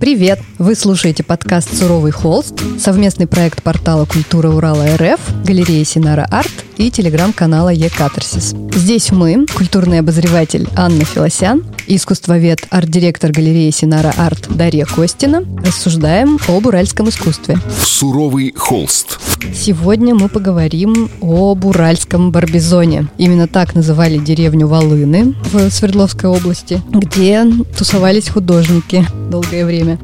Привет! Вы слушаете подкаст «Суровый холст», совместный проект портала «Культура Урала РФ», галереи Синара Арт и телеграм-канала Е-Катарсис. Здесь мы, культурный обозреватель Анна Филосян и искусствовед, арт-директор галереи Синара Арт Дарья Костина, рассуждаем об уральском искусстве. «Суровый холст». Сегодня мы поговорим об уральском Барбизоне. Именно так называли деревню Волыны в Свердловской области, где тусовались художники долгое время.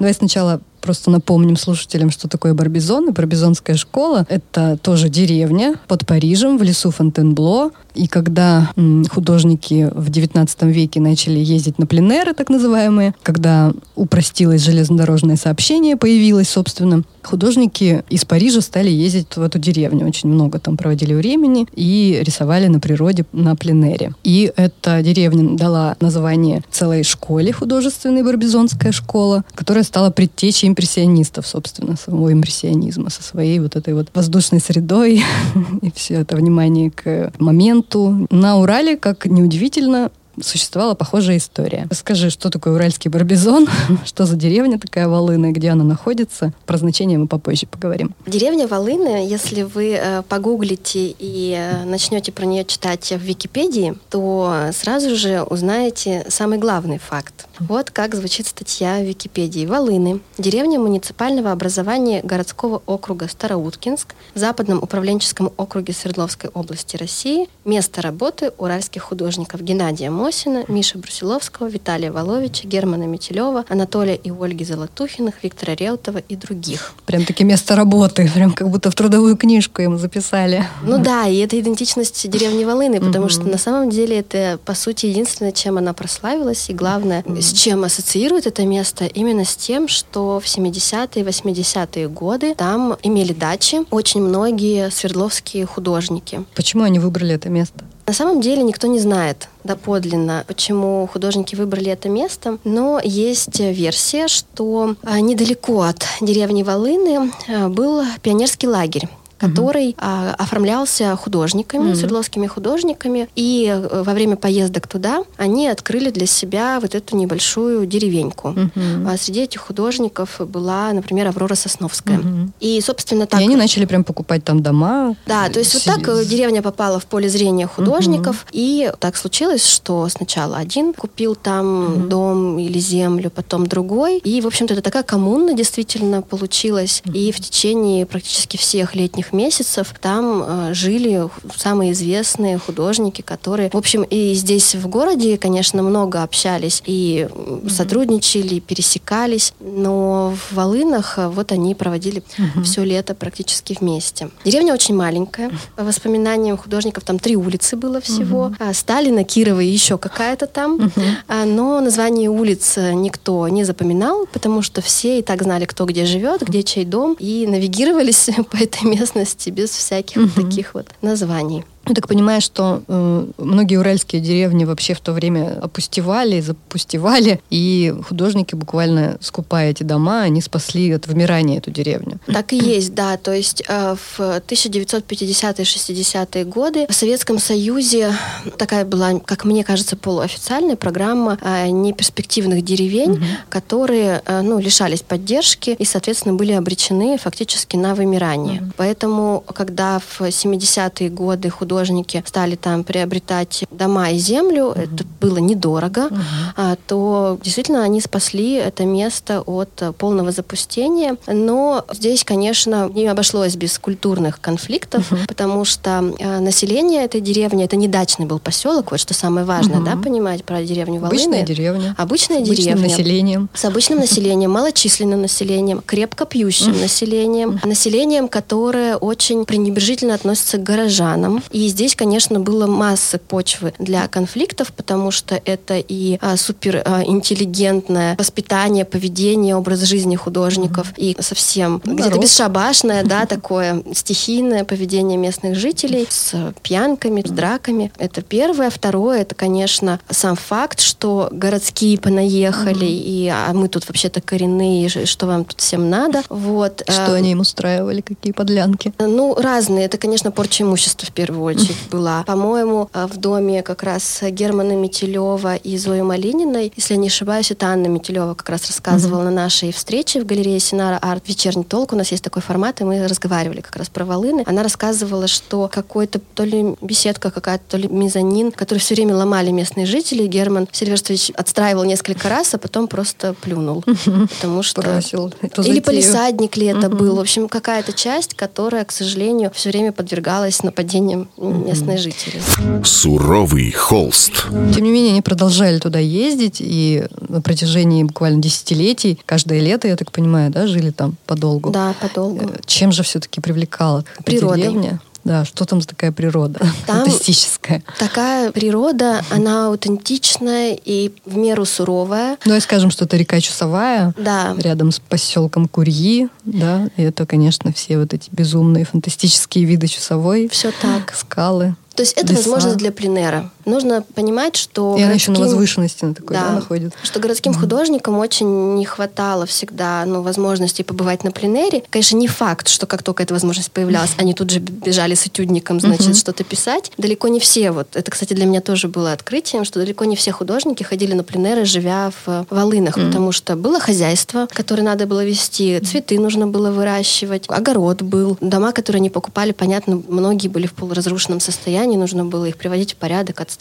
Давай сначала просто напомним слушателям, что такое Барбизон. И Барбизонская школа — это тоже деревня под Парижем в лесу Фонтенбло. И когда художники в XIX веке начали ездить на пленеры, так называемые, когда упростилось железнодорожное сообщение, появилось, собственно, художники из Парижа стали ездить в эту деревню. Очень много там проводили времени и рисовали на природе на пленере. И эта деревня дала название целой школе художественной Барбизонская школа, которая стала предтечей импрессионистов, собственно, самого импрессионизма, со своей вот этой вот воздушной средой и все это внимание к моменту. На Урале, как неудивительно, существовала похожая история. Расскажи, что такое уральский барбизон, что за деревня такая Волына, где она находится. Про значение мы попозже поговорим. Деревня Волыны, если вы э, погуглите и э, начнете про нее читать в Википедии, то сразу же узнаете самый главный факт. Вот как звучит статья в Википедии. Волыны. Деревня муниципального образования городского округа Староуткинск в Западном управленческом округе Свердловской области России. Место работы уральских художников Геннадия Мосина, Миши Брусиловского, Виталия Воловича, Германа Метелева, Анатолия и Ольги Золотухиных, Виктора Реутова и других. Прям таки место работы, прям как будто в трудовую книжку ему записали. Ну да, и это идентичность деревни Волыны, потому что на самом деле это, по сути, единственное, чем она прославилась, и главное, с чем ассоциирует это место? Именно с тем, что в 70-е, 80-е годы там имели дачи очень многие свердловские художники. Почему они выбрали это место? На самом деле никто не знает доподлинно, почему художники выбрали это место, но есть версия, что а, недалеко от деревни Волыны а, был пионерский лагерь который угу. а, оформлялся художниками, угу. свердловскими художниками, и э, во время поездок туда они открыли для себя вот эту небольшую деревеньку. Угу. А среди этих художников была, например, Аврора Сосновская. Угу. И, собственно, так... И они начали прям покупать там дома. Да, то есть вот так деревня попала в поле зрения художников, угу. и так случилось, что сначала один купил там угу. дом или землю, потом другой, и, в общем-то, это такая коммуна действительно получилась, угу. и в течение практически всех летних месяцев там э, жили самые известные художники, которые, в общем, и здесь в городе, конечно, много общались и mm-hmm. сотрудничали, пересекались, но в Волынах э, вот они проводили mm-hmm. все лето практически вместе. Деревня очень маленькая. По воспоминаниям художников там три улицы было всего. Mm-hmm. Сталина, Кирова и еще какая-то там. Mm-hmm. Но название улиц никто не запоминал, потому что все и так знали, кто где живет, где чей дом, и навигировались по этой местности местности без всяких угу. таких вот названий. Я так понимаю, что э, многие уральские деревни вообще в то время опустевали, запустевали, и художники буквально скупая эти дома, они спасли от вымирания эту деревню. Так и есть, да. То есть э, в 1950-60-е годы в Советском Союзе такая была, как мне кажется, полуофициальная программа э, неперспективных деревень, угу. которые э, ну, лишались поддержки и, соответственно, были обречены фактически на вымирание. Угу. Поэтому, когда в 70-е годы художники художники стали там приобретать дома и землю, mm-hmm. это было недорого, mm-hmm. а, то действительно они спасли это место от полного запустения. Но здесь, конечно, не обошлось без культурных конфликтов, mm-hmm. потому что а, население этой деревни, это не дачный был поселок, вот что самое важное, mm-hmm. да, понимать про деревню Волыны. Обычная деревня. Обычная с деревня. Обычным населением. С обычным населением, малочисленным населением, крепко пьющим населением, населением, которое очень пренебрежительно относится к горожанам. И здесь, конечно, было масса почвы для конфликтов, потому что это и а, суперинтеллигентное а, воспитание, поведение, образ жизни художников, mm-hmm. и совсем ну, где-то бесшабашное, да, такое стихийное поведение местных жителей с пьянками, с драками. Это первое. Второе, это, конечно, сам факт, что городские понаехали, mm-hmm. и а мы тут вообще-то коренные, что вам тут всем надо. Вот. Что а, они им устраивали, какие подлянки? Ну, разные. Это, конечно, порча имущества в первую очередь очередь была. По-моему, э, в доме как раз Германа Метелева и Зои Малининой, если я не ошибаюсь, это Анна Метелева как раз рассказывала на нашей встрече в галерее Синара Арт «Вечерний толк». У нас есть такой формат, и мы разговаривали как раз про волыны. Она рассказывала, что какой-то то ли беседка какая-то, то ли мезонин, который все время ломали местные жители. Герман Сильверстович отстраивал несколько раз, а потом просто плюнул. Потому что... Бросил Или полисадник ли это был. В общем, какая-то часть, которая, к сожалению, все время подвергалась нападениям местных жителей. Суровый холст. Тем не менее, они продолжали туда ездить, и на протяжении буквально десятилетий, каждое лето, я так понимаю, да, жили там подолгу. Да, подолгу. Э, Чем же все-таки привлекала Природой. деревня? Да, что там за такая природа Там- фантастическая? Такая природа, она аутентичная и в меру суровая. Ну, и скажем, что это река Чусовая, Да, рядом с поселком Курьи, да, и это, конечно, все вот эти безумные фантастические виды Чусовой, все так. скалы. То есть это Леса. возможность для пленера. Нужно понимать, что И она еще на городским- возвышенности на такой, да, Да. находится. Что городским художникам очень не хватало всегда ну, возможности побывать на пленэре. Конечно, не факт, что как только эта возможность появлялась, они тут же бежали с этюдником, значит, Мгм. что-то писать. Далеко не все, вот это, кстати, для меня тоже было открытием, что далеко не все художники ходили на пленэры, живя в э, Волынах, потому что было хозяйство, которое надо было вести, цветы нужно было выращивать, огород был, дома, которые они покупали, понятно, многие были в полуразрушенном состоянии, нужно было их приводить в порядок, отстраивать,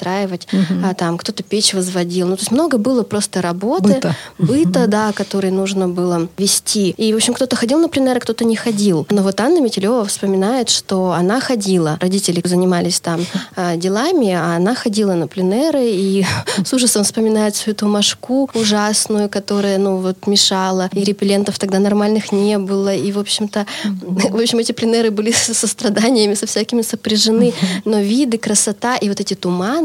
а, там кто-то печь возводил. Ну, то есть много было просто работы, Быта. быта, да, который нужно было вести. И, в общем, кто-то ходил на пленеры, кто-то не ходил. Но вот Анна Метелева вспоминает, что она ходила. Родители занимались там а, делами, а она ходила на пленеры и с ужасом вспоминает всю эту мошку ужасную, которая, ну, вот мешала. И репеллентов тогда нормальных не было. И, в общем-то, в общем, эти пленеры были со страданиями, со всякими сопряжены. Но виды, красота и вот эти туманы,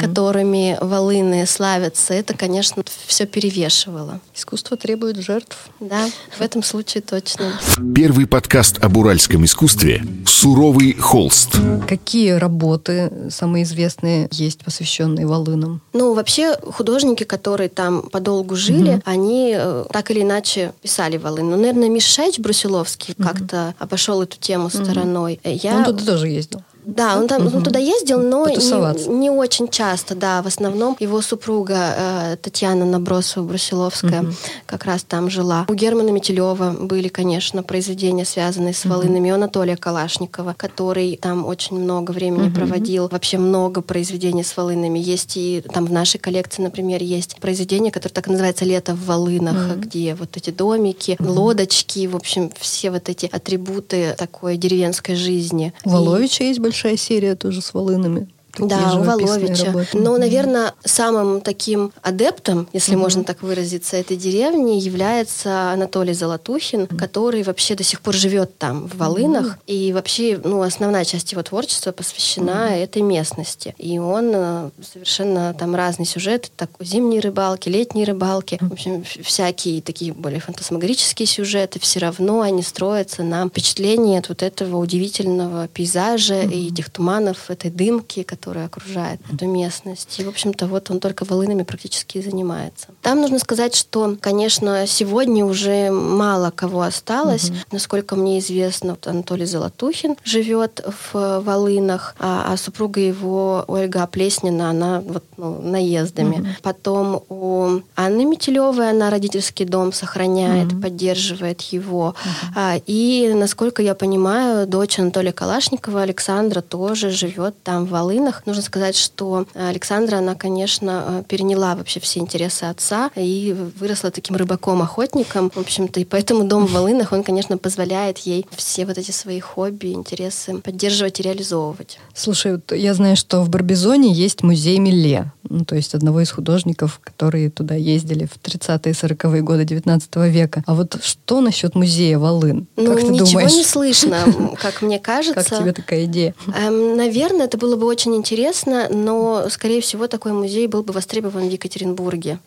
которыми волыны славятся, это, конечно, все перевешивало. Искусство требует жертв. Да, в этом случае точно. Первый подкаст об уральском искусстве «Суровый холст». Какие работы самые известные есть, посвященные волынам? Ну, вообще, художники, которые там подолгу жили, они э, так или иначе писали волыны. Ну, наверное, Мишаич Брусиловский как-то обошел эту тему стороной. Э, Я... Он туда тоже ездил. Да, он там он туда ездил, но не, не очень часто, да. В основном его супруга э, Татьяна Набросова-Брусиловская как раз там жила. У Германа Метелева были, конечно, произведения, связанные с волынами. У Анатолия Калашникова, который там очень много времени проводил. Вообще много произведений с волынами. Есть и там в нашей коллекции, например, есть произведение, которое так и называется «Лето в волынах», где вот эти домики, лодочки, в общем, все вот эти атрибуты такой деревенской жизни. У И- Воловича есть большая серия тоже с волынами. Да, у Воловича. работы. Но, наверное, самым таким адептом, если можно так выразиться, этой деревни является Анатолий Золотухин, который вообще до сих пор живет там, в Волынах. И вообще, ну, основная часть его творчества посвящена этой местности. И он э, совершенно там разные сюжеты, так, зимние рыбалки, летние рыбалки, в общем, всякие такие более фантасмагорические сюжеты, все равно они строятся на впечатлении от вот этого удивительного пейзажа и этих туманов, этой дымки, которая окружает эту местность. И, в общем-то, вот он только волынами практически и занимается. Там нужно сказать, что, конечно, сегодня уже мало кого осталось. Насколько мне известно, вот Анатолий Золотухин живет в Волынах, а, а супруга его, Ольга Плеснина, она вот ну, наездами. Потом у Анны Метелевой она родительский дом сохраняет, поддерживает его. А, и, насколько я понимаю, дочь Анатолия Калашникова, Александра, тоже живет там в Волынах. Нужно сказать, что Александра, она, конечно, э, переняла вообще все интересы отца и выросла таким рыбаком-охотником, в общем-то, и поэтому дом в Волынах, он, конечно, позволяет ей все вот эти свои хобби, интересы поддерживать и реализовывать. Слушай, вот я знаю, что в Барбизоне есть музей Милле, ну, то есть одного из художников, которые туда ездили в 30-е 40-е годы 19 века. А вот что насчет музея Волын? Ну, как ты ничего думаешь? не слышно, как мне кажется. Как тебе такая идея? Эм, Наверное, это было бы очень интересно, но, скорее всего, такой музей был бы востребован в Екатеринбурге.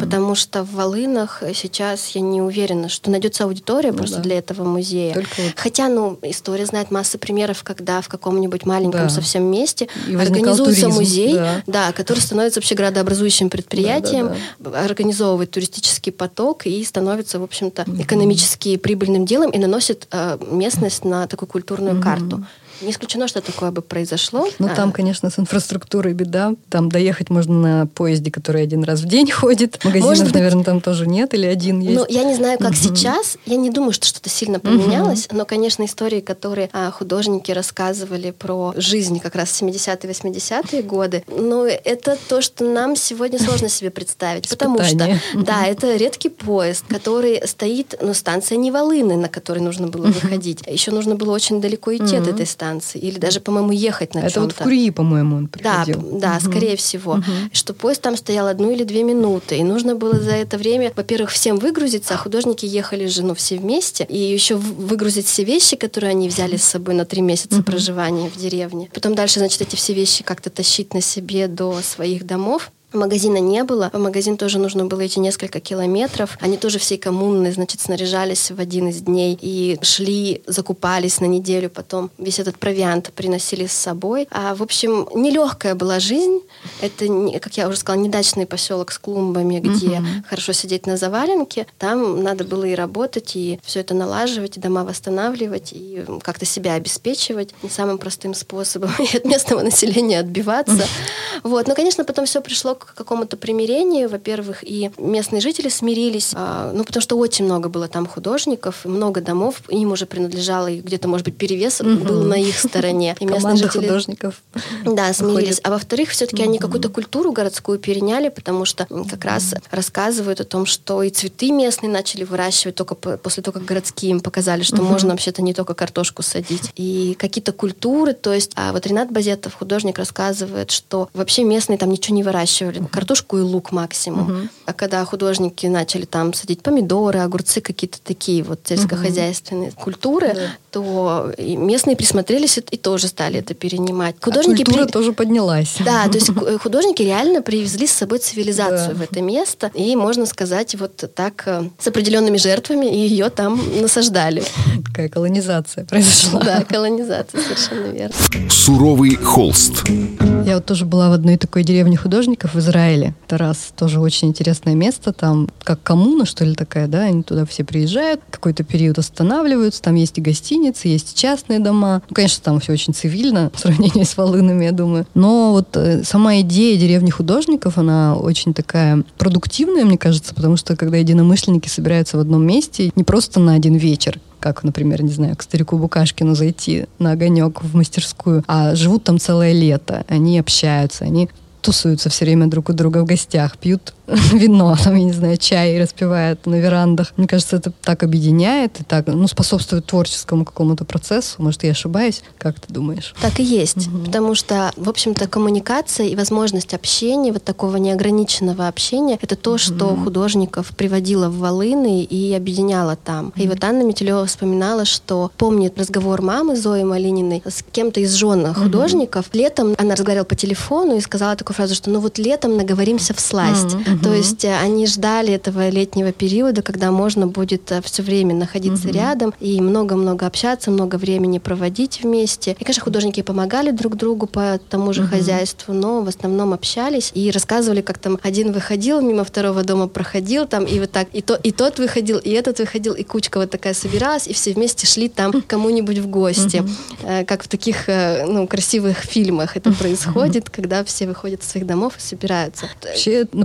Потому что в Волынах сейчас я не уверена, что найдется аудитория просто Ну да. для этого музея. Только вот- Хотя, ну, история знает масса примеров, когда в каком-нибудь маленьком Да. совсем месте И организуется туризм, музей, да. да, который становится вообще градообразующим предприятием, Да, организовывает туристический поток и становится, в общем-то, экономически прибыльным делом и наносит э, местность на такую культурную карту. Не исключено, что такое бы произошло. Ну, там, А, конечно, с инфраструктурой беда. Там доехать можно на поезде, который один раз в день ходит. Магазинов, Может быть- наверное, там тоже нет или один есть. Ну, я не знаю, как сейчас. Я не думаю, что что-то сильно поменялось. Но, конечно, истории, которые а, художники рассказывали про жизнь как раз в 70-е, 80-е годы, но это то, что нам сегодня сложно себе представить. Потому что, да, это редкий поезд, который стоит, ну, станция не Волыны, на которой нужно было выходить. Еще нужно было очень далеко идти от этой станции. Или даже, по-моему, ехать на Это вот в чем-то. Курии, по-моему, он Да, приходил. п- да, скорее всего. Что поезд там стоял одну или две минуты. И нужно было за это время, во-первых, всем выгрузиться, а художники ехали же, ну, все вместе. И еще выгрузить все вещи, которые они взяли с собой на три месяца проживания в деревне. Потом дальше, значит, эти все вещи как-то тащить на себе до своих домов. Магазина не было. В магазин тоже нужно было идти несколько километров. Они тоже всей коммуной, значит, снаряжались в один из дней и шли, закупались на неделю. Потом весь этот провиант приносили с собой. А, в общем, нелегкая была жизнь. Это, как я уже сказала, недачный поселок с клумбами, где хорошо сидеть на заваленке. Там надо было и работать, и все это налаживать, и дома восстанавливать, и как-то себя обеспечивать не самым простым способом, и от местного населения отбиваться. Вот. Но, конечно, потом все пришло к какому-то примирению. Во-первых, и местные жители смирились, а, ну, потому что очень много было там художников, много домов, им уже принадлежало, и где-то, может быть, перевес был на их стороне. И местные жители художников. да, смирились. А во-вторых, все-таки они какую-то культуру городскую переняли, потому что как раз рассказывают о том, что и цветы местные начали выращивать только по- после того, как городские им показали, что можно вообще-то не только картошку садить. И какие-то культуры, то есть, а вот Ренат Базетов, художник, рассказывает, что вообще местные там ничего не выращивали, картошку и лук максимум. А когда художники начали там садить помидоры, огурцы, какие-то такие вот сельскохозяйственные культуры, то и местные присмотрелись и, и тоже стали это перенимать. Художники А культура при- тоже поднялась. да, то есть художники реально привезли с собой цивилизацию Да. в это место, и можно сказать вот так э, с определенными жертвами и ее там насаждали. Такая колонизация произошла. Да, колонизация, совершенно верно. Суровый холст. Я вот тоже была в одной такой деревне художников в Израиле. Это раз тоже очень интересное место. Там как коммуна, что ли, такая, да? Они туда все приезжают, какой-то период останавливаются. Там есть и гостиницы, есть частные дома. Ну, конечно, там все очень цивильно в сравнении с Волынами, я думаю. Но вот э, сама идея деревни художников, она очень такая продуктивная, мне кажется, потому что когда единомышленники собираются в одном месте, не просто на один вечер, как, например, не знаю, к старику Букашкину зайти на огонек в мастерскую, а живут там целое лето, они общаются, они тусуются все время друг у друга в гостях, пьют вино, там, я не знаю, чай распивают на верандах. Мне кажется, это так объединяет и так, ну, способствует творческому какому-то процессу. Может, я ошибаюсь? Как ты думаешь? Так и есть, потому что, в общем-то, коммуникация и возможность общения, вот такого неограниченного общения, это то, что художников приводило в Волыны и объединяло там. И вот Анна Метелева вспоминала, что помнит разговор мамы Зои Малининой с кем-то из жен художников. Летом она разговаривала по телефону и сказала такую фразу, что ну вот летом наговоримся в сласть. То есть э, они ждали этого летнего периода, когда можно будет все время находиться рядом и много-много общаться, много времени проводить вместе. И, конечно, художники помогали друг другу по тому же хозяйству, но в основном общались и рассказывали, как там один выходил мимо второго дома, проходил там, и вот так, и, то, и тот выходил, и этот выходил, и кучка вот такая собиралась, и все вместе шли там к кому-нибудь в гости. Э, Как в таких э, ну, красивых фильмах это происходит, когда все выходят из своих домов и собираются. Вообще это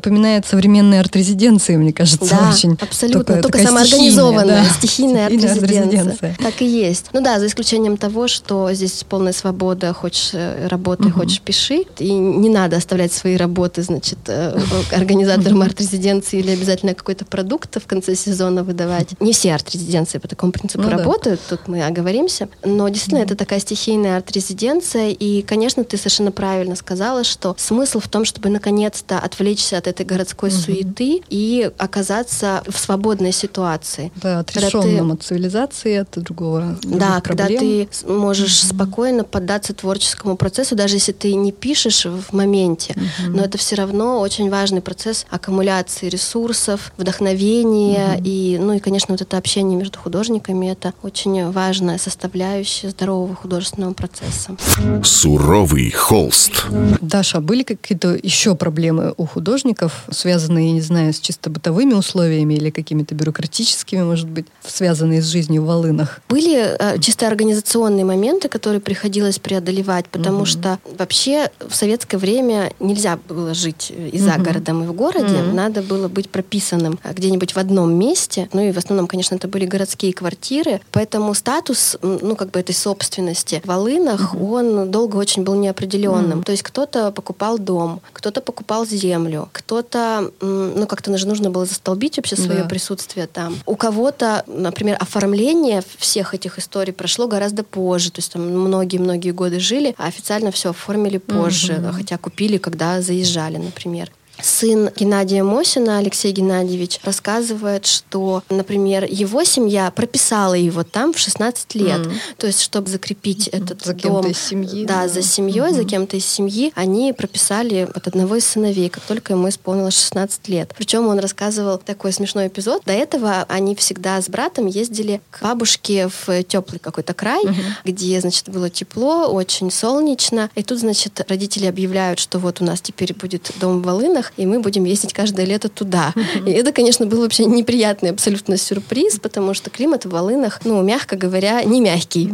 напоминает современные арт-резиденции, мне кажется, Да, очень. абсолютно. Только Только, самоорганизованная, стихийная, да. стихийная арт-резиденция. арт-резиденция. Так и есть. Ну да, за исключением того, что здесь полная свобода, хочешь э, работай, хочешь пиши. И не надо оставлять свои работы, значит, э, организаторам арт-резиденции или обязательно какой-то продукт в конце сезона выдавать. Не все арт-резиденции по такому принципу Ну да. работают, тут мы оговоримся. Но действительно, это такая стихийная арт-резиденция. И, конечно, ты совершенно правильно сказала, что смысл в том, чтобы наконец-то отвлечься от этой городской суеты и оказаться в свободной ситуации. Да, Когда ты- отрешенным от цивилизации, от другого. Да, когда проблем. ты можешь спокойно поддаться творческому процессу, даже если ты не пишешь в моменте, но это все равно очень важный процесс аккумуляции ресурсов, вдохновения и, ну и, конечно, вот это общение между художниками это очень важная составляющая здорового художественного процесса. Суровый холст. Даша, были какие-то еще проблемы у художников с связанные, я не знаю, с чисто бытовыми условиями или какими-то бюрократическими, может быть, связанные с жизнью в Волынах? Были э, чисто организационные моменты, которые приходилось преодолевать, потому угу. что вообще в советское время нельзя было жить и за угу. городом, и в городе. Угу. Надо было быть прописанным где-нибудь в одном месте. Ну и в основном, конечно, это были городские квартиры. Поэтому статус, ну, как бы этой собственности в Волынах, угу. он долго очень был неопределенным. Угу. То есть кто-то покупал дом, кто-то покупал землю, кто-то, ну, как-то нужно было застолбить вообще свое да. присутствие там. У кого-то, например, оформление всех этих историй прошло гораздо позже. То есть там многие-многие годы жили, а официально все оформили позже, угу. хотя купили, когда заезжали, например сын Геннадия Мосина, Алексей Геннадьевич, рассказывает, что, например, его семья прописала его там в 16 лет. Mm. То есть, чтобы закрепить этот за дом из семьи, да, да, за семьей, mm-hmm. за кем-то из семьи, они прописали от одного из сыновей, как только ему исполнилось 16 лет. Причем он рассказывал такой смешной эпизод. До этого они всегда с братом ездили к бабушке в теплый какой-то край, mm-hmm. где, значит, было тепло, очень солнечно. И тут, значит, родители объявляют, что вот у нас теперь будет дом в Волынах, и мы будем ездить каждое лето туда. И это, конечно, был вообще неприятный абсолютно сюрприз, потому что климат в Волынах, ну, мягко говоря, не мягкий.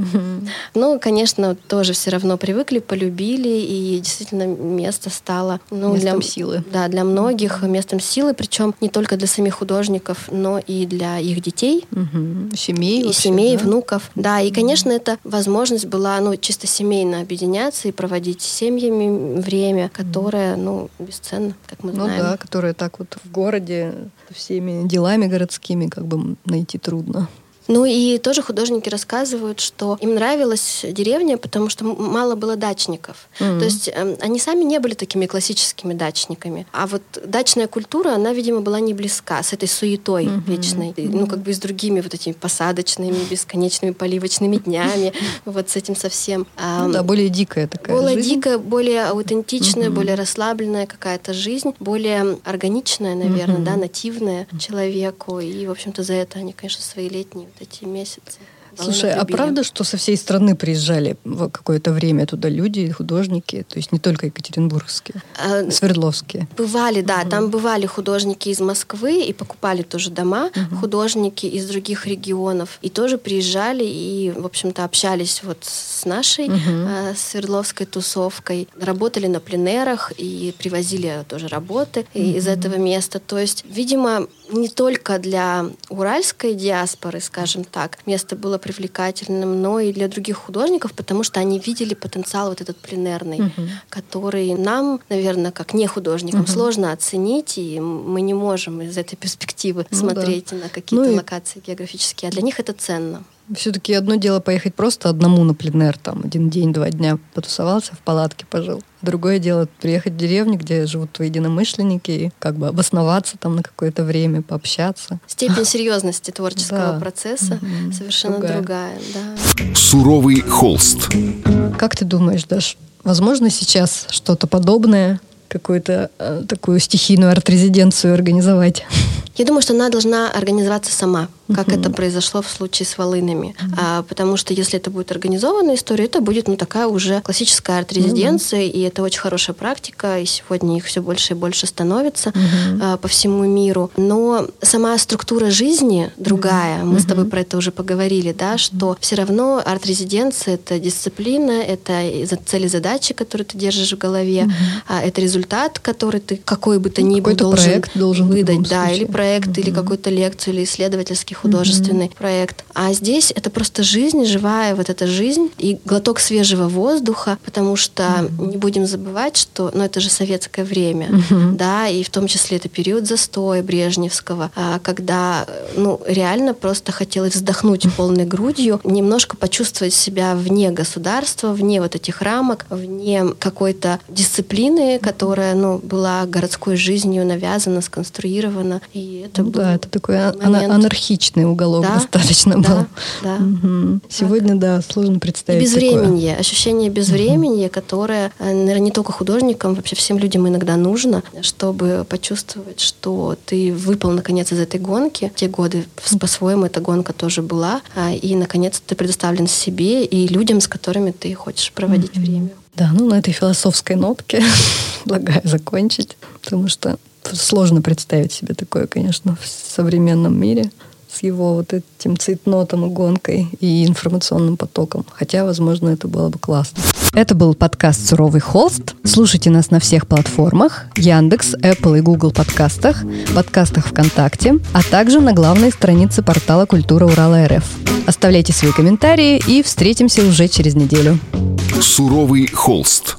Но, конечно, тоже все равно привыкли, полюбили, и действительно место стало... Ну, местом для, силы. Да, для многих местом силы, причем не только для самих художников, но и для их детей. Семей. И вообще, семей, да? внуков. Да, и, конечно, это возможность была, ну, чисто семейно объединяться и проводить с семьями время, которое, ну, бесценно, как мы ну знаем. Ну да, которые так вот в городе всеми делами городскими как бы найти трудно. Ну и тоже художники рассказывают, что им нравилась деревня, потому что мало было дачников. Mm-hmm. То есть э, они сами не были такими классическими дачниками. А вот дачная культура, она, видимо, была не близка с этой суетой mm-hmm. вечной. Mm-hmm. Ну, как бы с другими вот этими посадочными, бесконечными поливочными днями. Вот с этим совсем. Ну да, более дикая такая Более жизнь. дикая, более аутентичная, более расслабленная какая-то жизнь, более органичная, наверное, да, нативная человеку. И, в общем-то, за это они, конечно, свои летние эти месяцы. Слушай, а правда, что со всей страны приезжали в какое-то время туда люди, художники, то есть не только екатеринбургские, а, Свердловские? Бывали, да, угу. там бывали художники из Москвы и покупали тоже дома, угу. художники из других регионов и тоже приезжали и, в общем-то, общались вот с нашей угу. э, Свердловской тусовкой, работали на пленерах и привозили тоже работы угу. из этого места. То есть, видимо, не только для уральской диаспоры, скажем так, место было привлекательным, но и для других художников, потому что они видели потенциал вот этот пленерный, угу. который нам, наверное, как не художникам, угу. сложно оценить, и мы не можем из этой перспективы ну, смотреть да. на какие-то ну, локации географические, а для них это ценно. Все-таки одно дело поехать просто одному на пленер, там, один день, два дня потусовался, в палатке пожил. Другое дело приехать в деревню, где живут твои единомышленники, и как бы обосноваться там на какое-то время, пообщаться. Степень серьезности творческого процесса совершенно другая. Суровый холст. Как ты думаешь, Даш, возможно сейчас что-то подобное какую-то э, такую стихийную арт-резиденцию организовать? Я думаю, что она должна организоваться сама как это произошло в случае с волынами. А, потому что если это будет организованная история, это будет ну, такая уже классическая арт-резиденция, и это очень хорошая практика, и сегодня их все больше и больше становится а, по всему миру. Но сама структура жизни другая. Мы с тобой про это уже поговорили, да, что все равно арт-резиденция — это дисциплина, это цели задачи, которые ты держишь в голове, а, это результат, который ты какой бы то ну, ни был должен, должен выдать, да, или проект, или какую-то лекцию, или исследовательский художественный mm-hmm. проект. А здесь это просто жизнь, живая вот эта жизнь и глоток свежего воздуха, потому что mm-hmm. не будем забывать, что, ну, это же советское время, mm-hmm. да, и в том числе это период застоя Брежневского, а, когда, ну, реально просто хотелось вздохнуть полной грудью, немножко почувствовать себя вне государства, вне вот этих рамок, вне какой-то дисциплины, которая, ну, была городской жизнью навязана, сконструирована, и это ну, да, это такой момент... анархичный личный уголок да, достаточно да, был. Да. Угу. Сегодня, да, сложно представить. И безвременье, такое. ощущение безвременья, угу. которое, э, наверное, не только художникам, вообще всем людям иногда нужно, чтобы почувствовать, что ты выпал наконец из этой гонки. Те годы по-своему эта гонка тоже была, а, и наконец ты предоставлен себе и людям, с которыми ты хочешь проводить угу. время. Да, ну на этой философской нотке предлагаю закончить, потому что Сложно представить себе такое, конечно, в современном мире с его вот этим цейтнотом и гонкой и информационным потоком. Хотя, возможно, это было бы классно. Это был подкаст «Суровый холст». Слушайте нас на всех платформах Яндекс, Apple и Google подкастах, подкастах ВКонтакте, а также на главной странице портала «Культура Урала РФ». Оставляйте свои комментарии и встретимся уже через неделю. «Суровый холст»